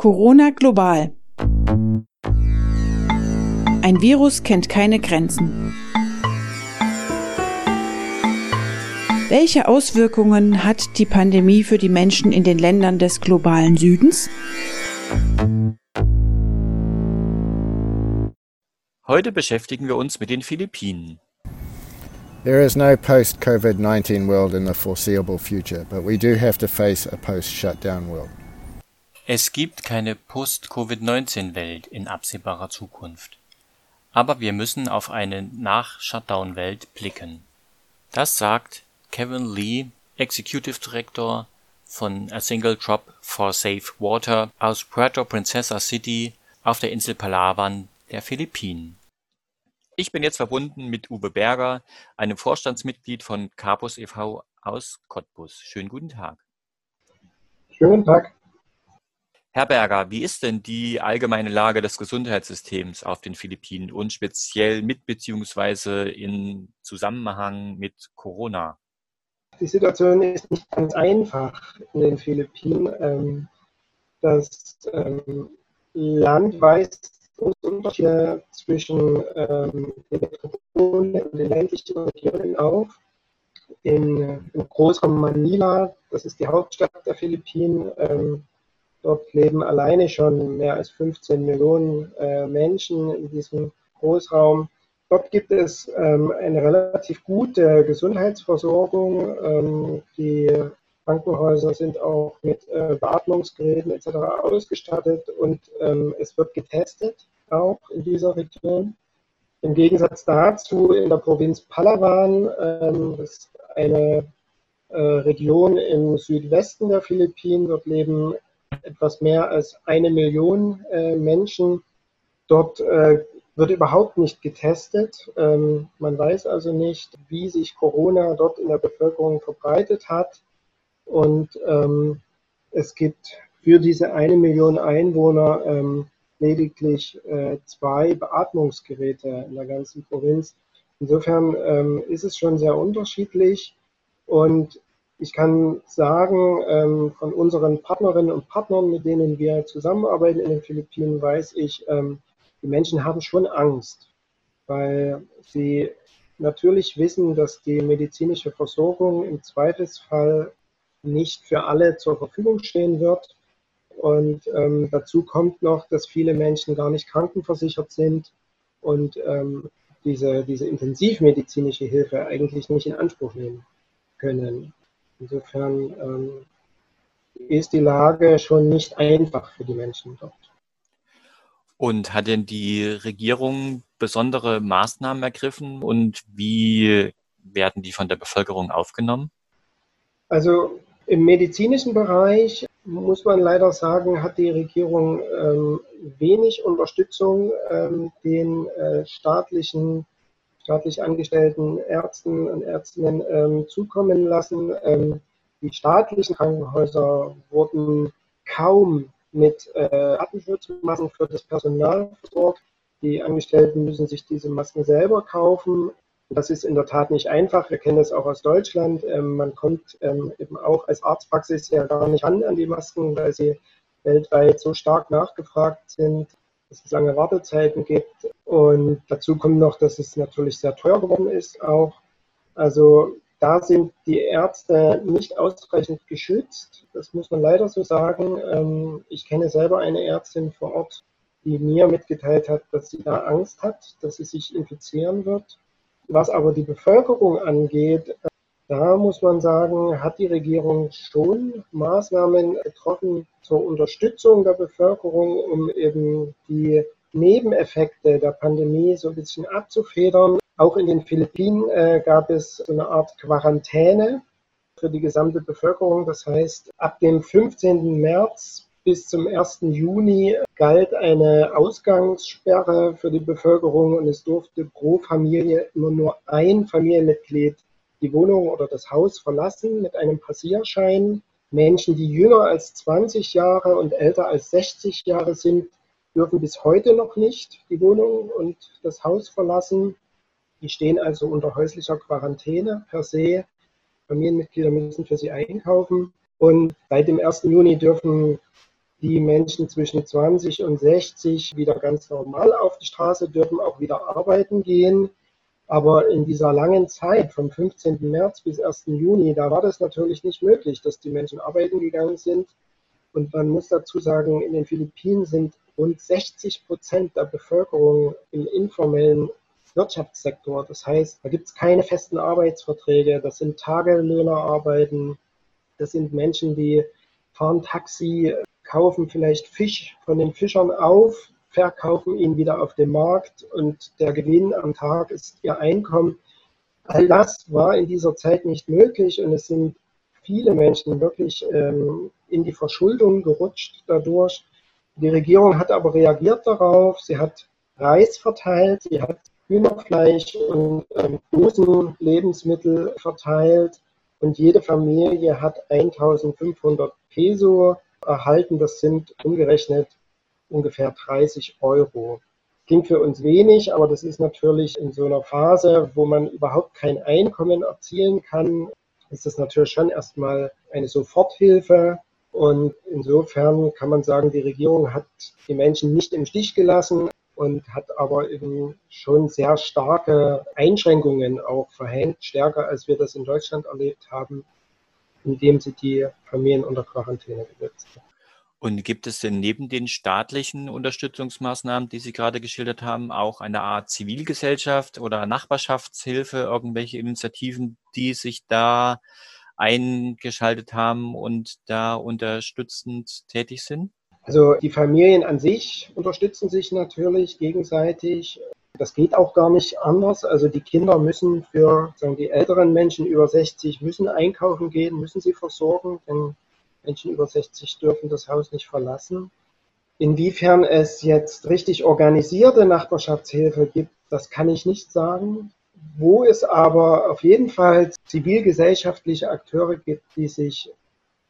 Corona global. Ein Virus kennt keine Grenzen. Welche Auswirkungen hat die Pandemie für die Menschen in den Ländern des globalen Südens? Heute beschäftigen wir uns mit den Philippinen. There is no post COVID 19 world in the foreseeable future, but we do have to face a post shutdown world. Es gibt keine Post-Covid-19-Welt in absehbarer Zukunft. Aber wir müssen auf eine Nach-Shutdown-Welt blicken. Das sagt Kevin Lee, Executive Director von A Single Drop for Safe Water aus Puerto Princesa City auf der Insel Palawan der Philippinen. Ich bin jetzt verbunden mit Uwe Berger, einem Vorstandsmitglied von Capus e.V. aus Cottbus. Schönen guten Tag. Schönen Tag. Herr Berger, wie ist denn die allgemeine Lage des Gesundheitssystems auf den Philippinen und speziell mit beziehungsweise in Zusammenhang mit Corona? Die Situation ist nicht ganz einfach in den Philippinen. Ähm, das ähm, Land weist Unterschiede zwischen ähm, den Metropolen und den ländlichen Regionen auf. In, im Großraum Manila, das ist die Hauptstadt der Philippinen, Dort leben alleine schon mehr als 15 Millionen äh, Menschen in diesem Großraum. Dort gibt es ähm, eine relativ gute Gesundheitsversorgung. Ähm, die Krankenhäuser sind auch mit äh, Beatmungsgeräten etc. ausgestattet und ähm, es wird getestet auch in dieser Region. Im Gegensatz dazu in der Provinz Palawan, ähm, das ist eine äh, Region im Südwesten der Philippinen, dort leben etwas mehr als eine Million äh, Menschen. Dort äh, wird überhaupt nicht getestet. Ähm, man weiß also nicht, wie sich Corona dort in der Bevölkerung verbreitet hat. Und ähm, es gibt für diese eine Million Einwohner ähm, lediglich äh, zwei Beatmungsgeräte in der ganzen Provinz. Insofern ähm, ist es schon sehr unterschiedlich. Und ich kann sagen, ähm, von unseren Partnerinnen und Partnern, mit denen wir zusammenarbeiten in den Philippinen, weiß ich, ähm, die Menschen haben schon Angst, weil sie natürlich wissen, dass die medizinische Versorgung im Zweifelsfall nicht für alle zur Verfügung stehen wird. Und ähm, dazu kommt noch, dass viele Menschen gar nicht krankenversichert sind und ähm, diese, diese intensivmedizinische Hilfe eigentlich nicht in Anspruch nehmen können. Insofern ähm, ist die Lage schon nicht einfach für die Menschen dort. Und hat denn die Regierung besondere Maßnahmen ergriffen und wie werden die von der Bevölkerung aufgenommen? Also im medizinischen Bereich muss man leider sagen, hat die Regierung ähm, wenig Unterstützung ähm, den äh, staatlichen staatlich angestellten Ärzten und Ärztinnen ähm, zukommen lassen. Ähm, die staatlichen Krankenhäuser wurden kaum mit äh, Atemschutzmasken für das Personal versorgt. Die Angestellten müssen sich diese Masken selber kaufen. Das ist in der Tat nicht einfach. Wir kennen das auch aus Deutschland. Ähm, man kommt ähm, eben auch als Arztpraxis ja gar nicht ran an die Masken, weil sie weltweit so stark nachgefragt sind dass es lange Wartezeiten gibt. Und dazu kommt noch, dass es natürlich sehr teuer geworden ist auch. Also da sind die Ärzte nicht ausreichend geschützt. Das muss man leider so sagen. Ähm, ich kenne selber eine Ärztin vor Ort, die mir mitgeteilt hat, dass sie da Angst hat, dass sie sich infizieren wird. Was aber die Bevölkerung angeht, da muss man sagen, hat die Regierung schon Maßnahmen getroffen zur Unterstützung der Bevölkerung, um eben die Nebeneffekte der Pandemie so ein bisschen abzufedern. Auch in den Philippinen äh, gab es so eine Art Quarantäne für die gesamte Bevölkerung. Das heißt, ab dem 15. März bis zum 1. Juni galt eine Ausgangssperre für die Bevölkerung und es durfte pro Familie immer nur ein Familienmitglied die Wohnung oder das Haus verlassen mit einem Passierschein. Menschen, die jünger als 20 Jahre und älter als 60 Jahre sind, dürfen bis heute noch nicht die Wohnung und das Haus verlassen. Die stehen also unter häuslicher Quarantäne per se. Familienmitglieder müssen für sie einkaufen. Und seit dem 1. Juni dürfen Die Menschen zwischen 20 und 60 wieder ganz normal auf die Straße dürfen auch wieder arbeiten gehen. Aber in dieser langen Zeit vom 15. März bis 1. Juni, da war das natürlich nicht möglich, dass die Menschen arbeiten gegangen sind. Und man muss dazu sagen, in den Philippinen sind rund 60 Prozent der Bevölkerung im informellen Wirtschaftssektor. Das heißt, da gibt es keine festen Arbeitsverträge. Das sind Tagelöhnerarbeiten. Das sind Menschen, die fahren Taxi, kaufen vielleicht Fisch von den Fischern auf, verkaufen ihn wieder auf dem Markt und der Gewinn am Tag ist ihr Einkommen. All das war in dieser Zeit nicht möglich und es sind viele Menschen wirklich ähm, in die Verschuldung gerutscht dadurch. Die Regierung hat aber reagiert darauf. Sie hat Reis verteilt, sie hat Hühnerfleisch und ähm, Dosenlebensmittel verteilt und jede Familie hat 1500 Peso erhalten. Das sind umgerechnet ungefähr 30 Euro. Klingt für uns wenig, aber das ist natürlich in so einer Phase, wo man überhaupt kein Einkommen erzielen kann, ist das natürlich schon erstmal eine Soforthilfe. Und insofern kann man sagen, die Regierung hat die Menschen nicht im Stich gelassen und hat aber eben schon sehr starke Einschränkungen auch verhängt, stärker als wir das in Deutschland erlebt haben, indem sie die Familien unter Quarantäne gesetzt hat. Und gibt es denn neben den staatlichen Unterstützungsmaßnahmen, die Sie gerade geschildert haben, auch eine Art Zivilgesellschaft oder Nachbarschaftshilfe, irgendwelche Initiativen, die sich da eingeschaltet haben und da unterstützend tätig sind? Also die Familien an sich unterstützen sich natürlich gegenseitig. Das geht auch gar nicht anders. Also die Kinder müssen für sagen die älteren Menschen über 60 müssen einkaufen gehen, müssen sie versorgen, denn Menschen über 60 dürfen das Haus nicht verlassen. Inwiefern es jetzt richtig organisierte Nachbarschaftshilfe gibt, das kann ich nicht sagen. Wo es aber auf jeden Fall zivilgesellschaftliche Akteure gibt, die sich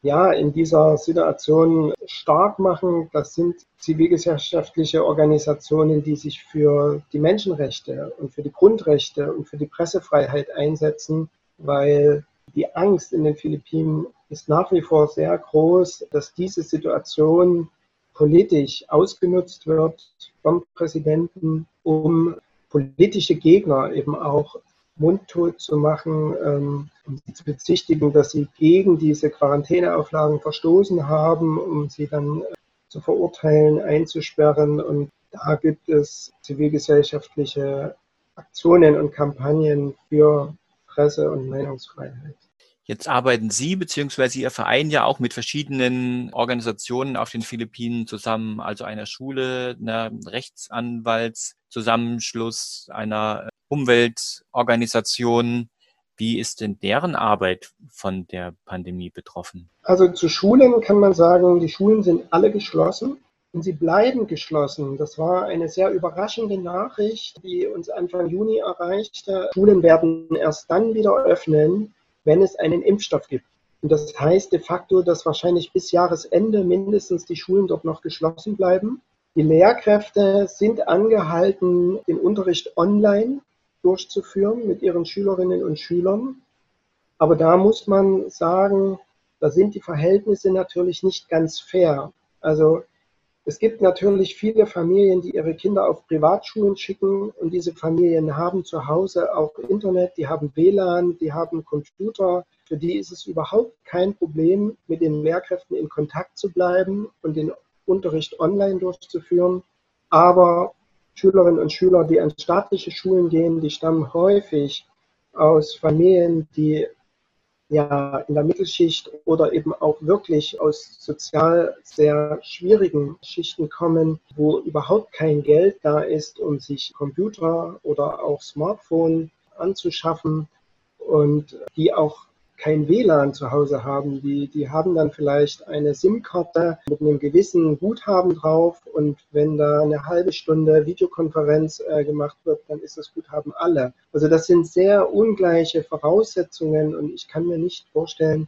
ja in dieser Situation stark machen, das sind zivilgesellschaftliche Organisationen, die sich für die Menschenrechte und für die Grundrechte und für die Pressefreiheit einsetzen, weil die Angst in den Philippinen ist nach wie vor sehr groß, dass diese Situation politisch ausgenutzt wird vom Präsidenten, um politische Gegner eben auch mundtot zu machen, ähm, um sie zu bezichtigen, dass sie gegen diese Quarantäneauflagen verstoßen haben, um sie dann äh, zu verurteilen, einzusperren. Und da gibt es zivilgesellschaftliche Aktionen und Kampagnen für Presse- und Meinungsfreiheit. Jetzt arbeiten Sie bzw. Ihr Verein ja auch mit verschiedenen Organisationen auf den Philippinen zusammen, also einer Schule, einer Rechtsanwaltszusammenschluss, einer Umweltorganisation. Wie ist denn deren Arbeit von der Pandemie betroffen? Also zu Schulen kann man sagen, die Schulen sind alle geschlossen. Und sie bleiben geschlossen. Das war eine sehr überraschende Nachricht, die uns Anfang Juni erreichte. Schulen werden erst dann wieder öffnen, wenn es einen Impfstoff gibt. Und das heißt de facto, dass wahrscheinlich bis Jahresende mindestens die Schulen dort noch geschlossen bleiben. Die Lehrkräfte sind angehalten, den Unterricht online durchzuführen mit ihren Schülerinnen und Schülern. Aber da muss man sagen, da sind die Verhältnisse natürlich nicht ganz fair. Also es gibt natürlich viele Familien, die ihre Kinder auf Privatschulen schicken und diese Familien haben zu Hause auch Internet, die haben WLAN, die haben Computer. Für die ist es überhaupt kein Problem, mit den Lehrkräften in Kontakt zu bleiben und den Unterricht online durchzuführen. Aber Schülerinnen und Schüler, die an staatliche Schulen gehen, die stammen häufig aus Familien, die ja in der Mittelschicht oder eben auch wirklich aus sozial sehr schwierigen Schichten kommen, wo überhaupt kein Geld da ist, um sich Computer oder auch Smartphone anzuschaffen und die auch kein WLAN zu Hause haben. Die, die haben dann vielleicht eine SIM-Karte mit einem gewissen Guthaben drauf und wenn da eine halbe Stunde Videokonferenz äh, gemacht wird, dann ist das Guthaben alle. Also das sind sehr ungleiche Voraussetzungen und ich kann mir nicht vorstellen,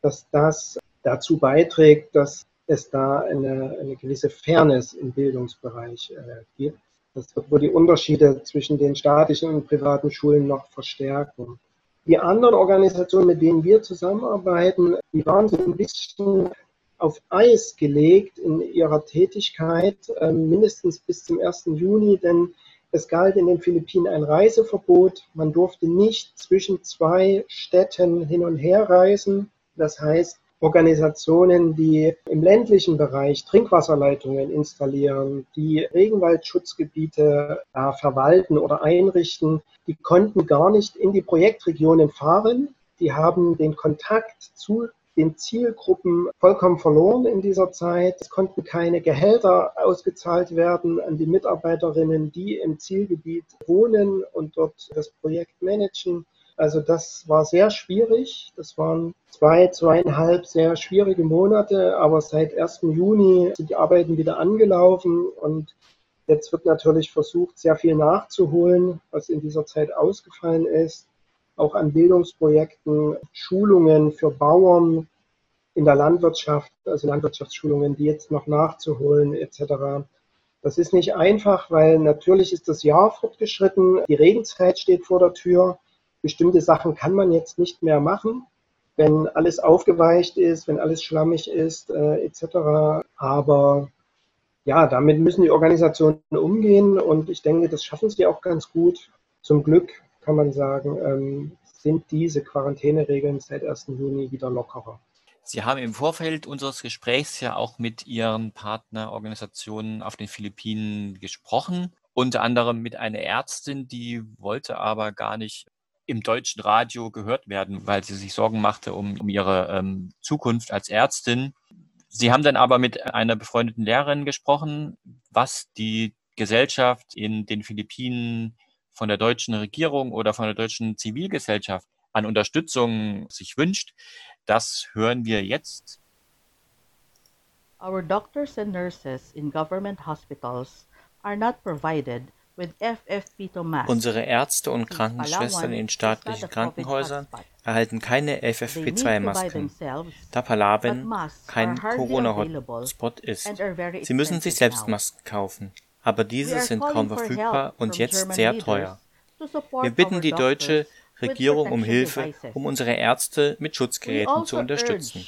dass das dazu beiträgt, dass es da eine, eine gewisse Fairness im Bildungsbereich äh, gibt. Das wird wohl die Unterschiede zwischen den staatlichen und privaten Schulen noch verstärken. Die anderen Organisationen, mit denen wir zusammenarbeiten, die waren so ein bisschen auf Eis gelegt in ihrer Tätigkeit, äh, mindestens bis zum 1. Juni, denn es galt in den Philippinen ein Reiseverbot. Man durfte nicht zwischen zwei Städten hin und her reisen. Das heißt, Organisationen, die im ländlichen Bereich Trinkwasserleitungen installieren, die Regenwaldschutzgebiete äh, verwalten oder einrichten, die konnten gar nicht in die Projektregionen fahren. Die haben den Kontakt zu den Zielgruppen vollkommen verloren in dieser Zeit. Es konnten keine Gehälter ausgezahlt werden an die Mitarbeiterinnen, die im Zielgebiet wohnen und dort das Projekt managen. Also das war sehr schwierig. Das waren zwei, zweieinhalb sehr schwierige Monate, aber seit 1. Juni sind die Arbeiten wieder angelaufen und jetzt wird natürlich versucht, sehr viel nachzuholen, was in dieser Zeit ausgefallen ist. Auch an Bildungsprojekten, Schulungen für Bauern in der Landwirtschaft, also Landwirtschaftsschulungen, die jetzt noch nachzuholen etc. Das ist nicht einfach, weil natürlich ist das Jahr fortgeschritten, die Regenzeit steht vor der Tür bestimmte Sachen kann man jetzt nicht mehr machen, wenn alles aufgeweicht ist, wenn alles schlammig ist, äh, etc. Aber ja, damit müssen die Organisationen umgehen und ich denke, das schaffen sie auch ganz gut. Zum Glück kann man sagen, ähm, sind diese Quarantäneregeln seit 1. Juni wieder lockerer. Sie haben im Vorfeld unseres Gesprächs ja auch mit Ihren Partnerorganisationen auf den Philippinen gesprochen, unter anderem mit einer Ärztin, die wollte aber gar nicht im deutschen Radio gehört werden, weil sie sich Sorgen machte um, um ihre ähm, Zukunft als Ärztin. Sie haben dann aber mit einer befreundeten Lehrerin gesprochen, was die Gesellschaft in den Philippinen von der deutschen Regierung oder von der deutschen Zivilgesellschaft an Unterstützung sich wünscht. Das hören wir jetzt. Our doctors and nurses in government hospitals are not provided Unsere Ärzte und Krankenschwestern in staatlichen Krankenhäusern erhalten keine FFP2-Masken, da Palaven kein Corona-Hotspot ist. Sie müssen sich selbst Masken kaufen, aber diese sind kaum verfügbar und jetzt sehr teuer. Wir bitten die deutsche Regierung um Hilfe, um unsere Ärzte mit Schutzgeräten zu unterstützen.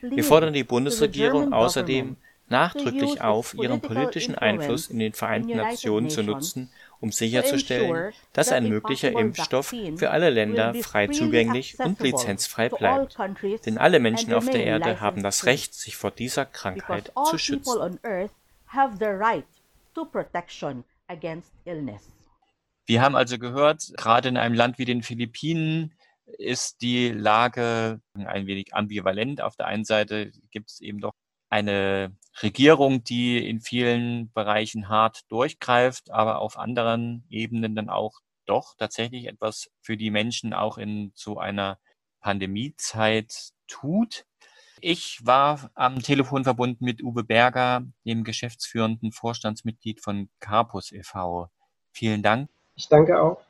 Wir fordern die Bundesregierung außerdem, nachdrücklich auf, ihren politischen Einfluss in den Vereinten Nationen zu nutzen, um sicherzustellen, dass ein möglicher Impfstoff für alle Länder frei zugänglich und lizenzfrei bleibt. Denn alle Menschen auf der Erde haben das Recht, sich vor dieser Krankheit zu schützen. Wir haben also gehört, gerade in einem Land wie den Philippinen ist die Lage ein wenig ambivalent. Auf der einen Seite gibt es eben doch eine Regierung, die in vielen Bereichen hart durchgreift, aber auf anderen Ebenen dann auch doch tatsächlich etwas für die Menschen auch in so einer Pandemiezeit tut. Ich war am Telefon verbunden mit Uwe Berger, dem geschäftsführenden Vorstandsmitglied von Carpus e.V. Vielen Dank. Ich danke auch.